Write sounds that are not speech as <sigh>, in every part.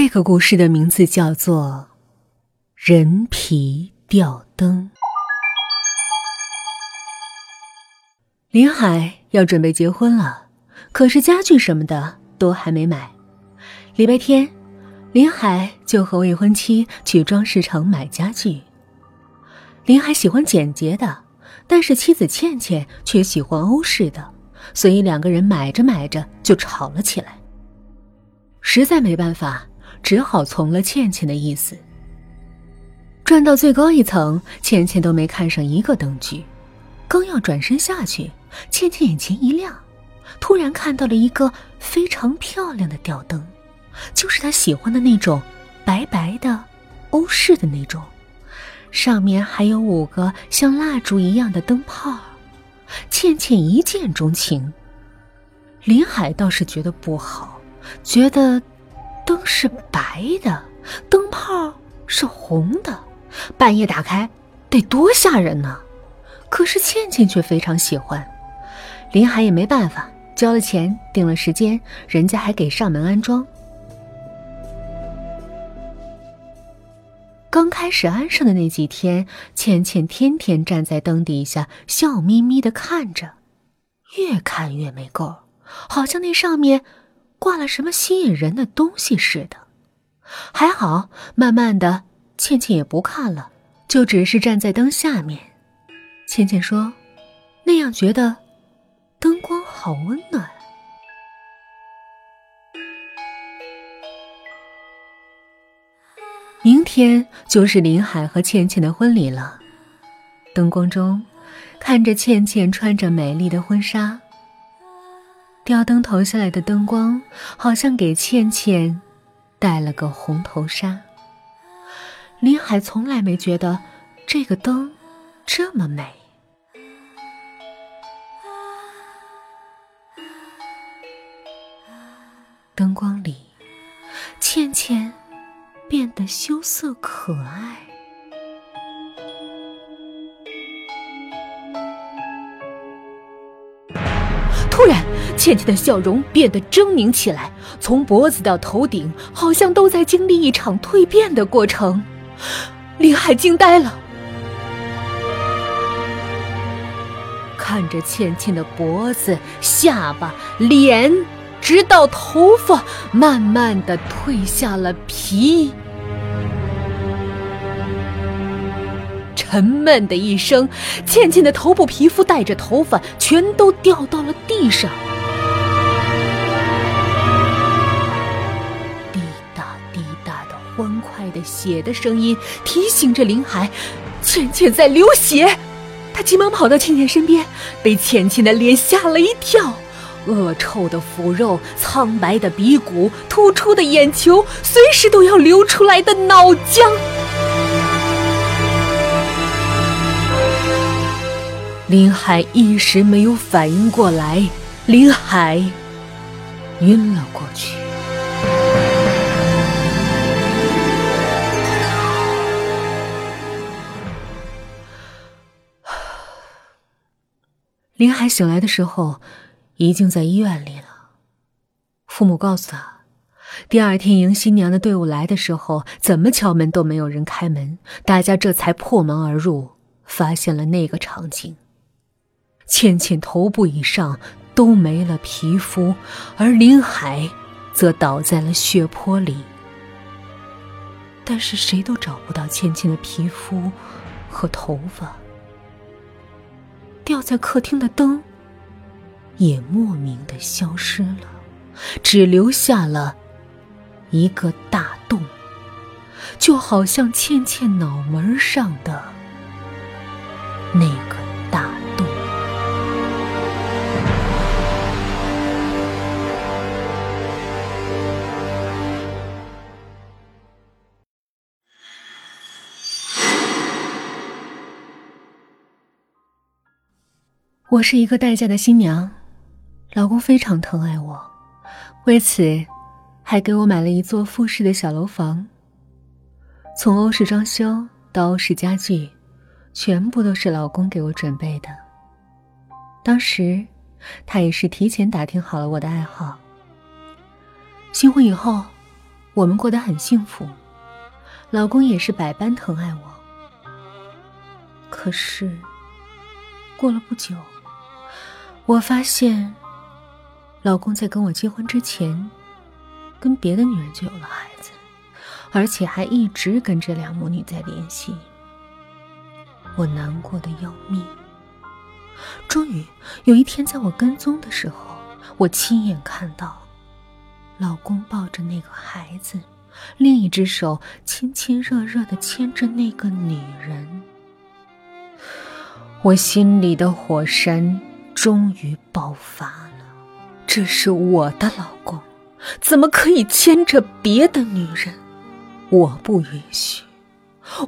这个故事的名字叫做《人皮吊灯》。林海要准备结婚了，可是家具什么的都还没买。礼拜天，林海就和未婚妻去装饰城买家具。林海喜欢简洁的，但是妻子倩倩却喜欢欧式的，所以两个人买着买着就吵了起来。实在没办法。只好从了倩倩的意思。转到最高一层，倩倩都没看上一个灯具，刚要转身下去，倩倩眼前一亮，突然看到了一个非常漂亮的吊灯，就是她喜欢的那种，白白的，欧式的那种，上面还有五个像蜡烛一样的灯泡。倩倩一见钟情。林海倒是觉得不好，觉得。灯是白的，灯泡是红的，半夜打开得多吓人呢。可是倩倩却非常喜欢，林海也没办法，交了钱，定了时间，人家还给上门安装。刚开始安上的那几天，倩倩天天站在灯底下，笑眯眯的看着，越看越没够，好像那上面。挂了什么吸引人的东西似的，还好，慢慢的，倩倩也不看了，就只是站在灯下面。倩倩说：“那样觉得灯光好温暖。”明天就是林海和倩倩的婚礼了，灯光中，看着倩倩穿着美丽的婚纱。吊灯投下来的灯光，好像给倩倩戴了个红头纱。林海从来没觉得这个灯这么美。灯光里，倩倩变得羞涩可爱。突然。倩倩的笑容变得狰狞起来，从脖子到头顶，好像都在经历一场蜕变的过程。林海惊呆了，看着倩倩的脖子、下巴、脸，直到头发，慢慢的褪下了皮。沉闷的一声，倩倩的头部皮肤带着头发，全都掉到了地上。滴答滴答的欢快的血的声音提醒着林海，倩倩在流血。他急忙跑到倩倩身边，被倩倩的脸吓了一跳。恶臭的腐肉、苍白的鼻骨、突出的眼球，随时都要流出来的脑浆。林海一时没有反应过来，林海晕了过去。林海醒来的时候，已经在医院里了。父母告诉他，第二天迎新娘的队伍来的时候，怎么敲门都没有人开门，大家这才破门而入，发现了那个场景：倩倩头部以上都没了皮肤，而林海则倒在了血泊里。但是谁都找不到倩倩的皮肤和头发。掉在客厅的灯也莫名的消失了，只留下了一个大洞，就好像倩倩脑门上的我是一个待嫁的新娘，老公非常疼爱我，为此还给我买了一座复式的小楼房。从欧式装修到欧式家具，全部都是老公给我准备的。当时他也是提前打听好了我的爱好。新婚以后，我们过得很幸福，老公也是百般疼爱我。可是，过了不久，我发现，老公在跟我结婚之前，跟别的女人就有了孩子，而且还一直跟这两母女在联系。我难过的要命。终于有一天，在我跟踪的时候，我亲眼看到，老公抱着那个孩子，另一只手亲亲热热的牵着那个女人。我心里的火山终于爆发了。这是我的老公，怎么可以牵着别的女人？我不允许，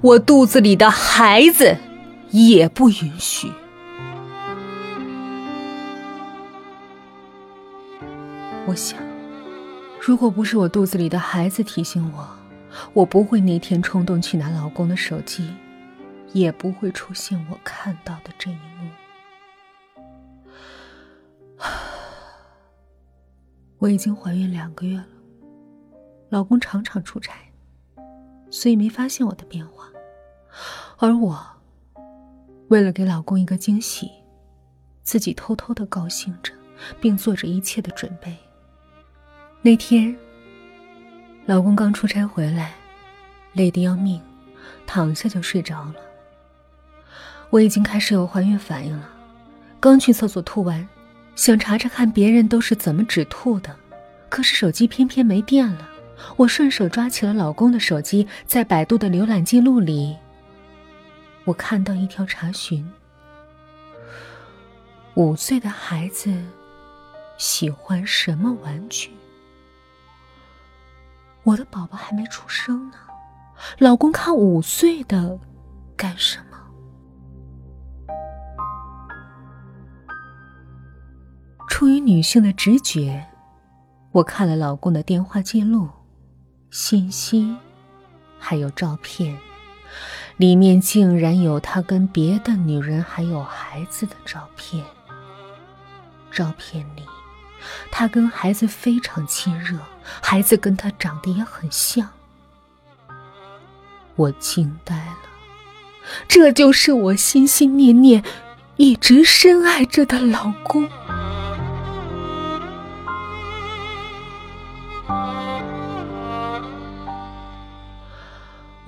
我肚子里的孩子也不允许。我想，如果不是我肚子里的孩子提醒我，我不会那天冲动去拿老公的手机，也不会出现我看到的这一幕。我已经怀孕两个月了，老公常常出差，所以没发现我的变化。而我，为了给老公一个惊喜，自己偷偷的高兴着，并做着一切的准备。那天，老公刚出差回来，累得要命，躺下就睡着了。我已经开始有怀孕反应了，刚去厕所吐完，想查查看别人都是怎么止吐的，可是手机偏偏没电了。我顺手抓起了老公的手机，在百度的浏览记录里，我看到一条查询：五岁的孩子喜欢什么玩具？我的宝宝还没出生呢，老公看五岁的干什么？出于女性的直觉，我看了老公的电话记录、信息，还有照片，里面竟然有他跟别的女人还有孩子的照片。照片里。他跟孩子非常亲热，孩子跟他长得也很像。我惊呆了，这就是我心心念念、一直深爱着的老公。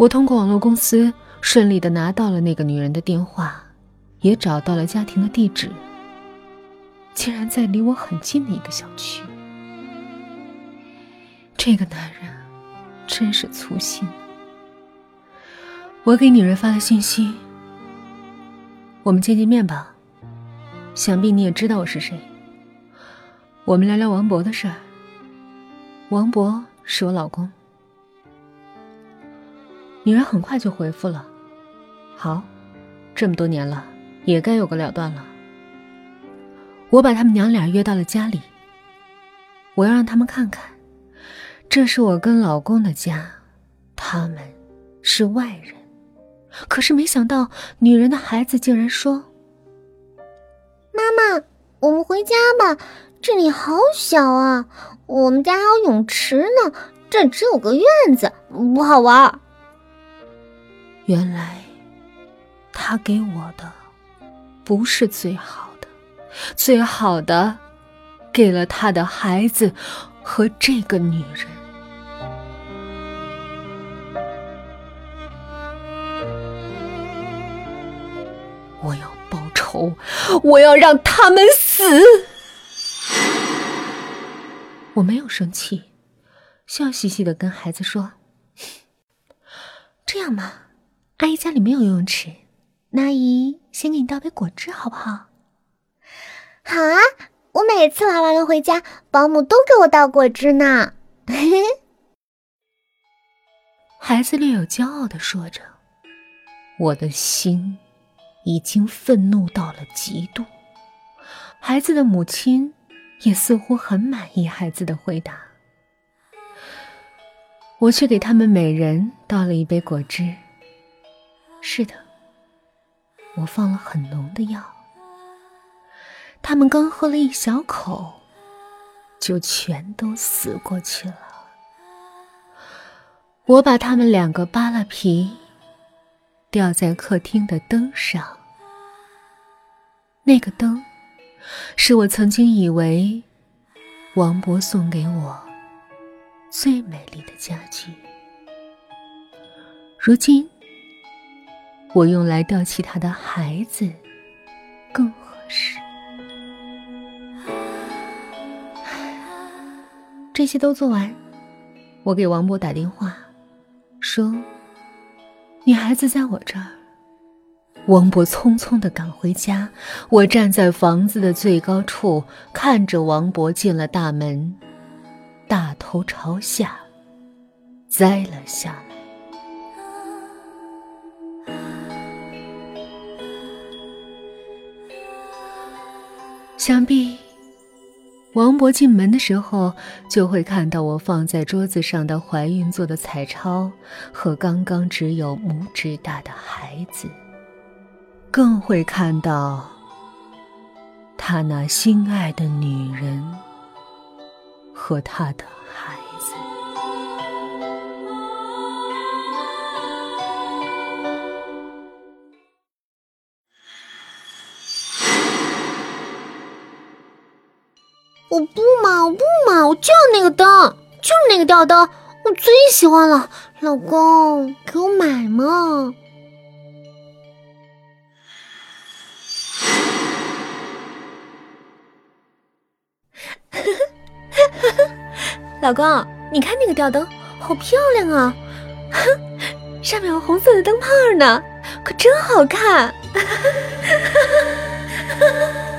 我通过网络公司顺利的拿到了那个女人的电话，也找到了家庭的地址。竟然在离我很近的一个小区。这个男人真是粗心。我给女人发了信息：“我们见见面吧，想必你也知道我是谁。我们聊聊王博的事儿。王博是我老公。”女人很快就回复了：“好，这么多年了，也该有个了断了。”我把他们娘俩约到了家里，我要让他们看看，这是我跟老公的家，他们是外人。可是没想到，女人的孩子竟然说：“妈妈，我们回家吧，这里好小啊，我们家还有泳池呢，这只有个院子，不好玩。”原来，他给我的不是最好的。最好的，给了他的孩子和这个女人。我要报仇，我要让他们死。我没有生气，笑嘻嘻的跟孩子说：“ <laughs> 这样吗，阿姨家里没有游泳池，那阿姨先给你倒杯果汁，好不好？”好啊，我每次玩完了回家，保姆都给我倒果汁呢。<laughs> 孩子略有骄傲的说着，我的心已经愤怒到了极度。孩子的母亲也似乎很满意孩子的回答。我去给他们每人倒了一杯果汁。是的，我放了很浓的药。他们刚喝了一小口，就全都死过去了。我把他们两个扒了皮，吊在客厅的灯上。那个灯，是我曾经以为王博送给我最美丽的家具。如今，我用来吊起他的孩子更合适。这些都做完，我给王博打电话，说：“女孩子在我这儿。”王博匆匆的赶回家，我站在房子的最高处，看着王博进了大门，大头朝下，栽了下来。想必。王勃进门的时候，就会看到我放在桌子上的怀孕做的彩超和刚刚只有拇指大的孩子，更会看到他那心爱的女人和他的孩。我不嘛，我不嘛，我就要那个灯，就是那个吊灯，我最喜欢了。老公，给我买嘛！<laughs> 老公，你看那个吊灯，好漂亮啊！<laughs> 上面有红色的灯泡呢，可真好看。哈哈哈哈哈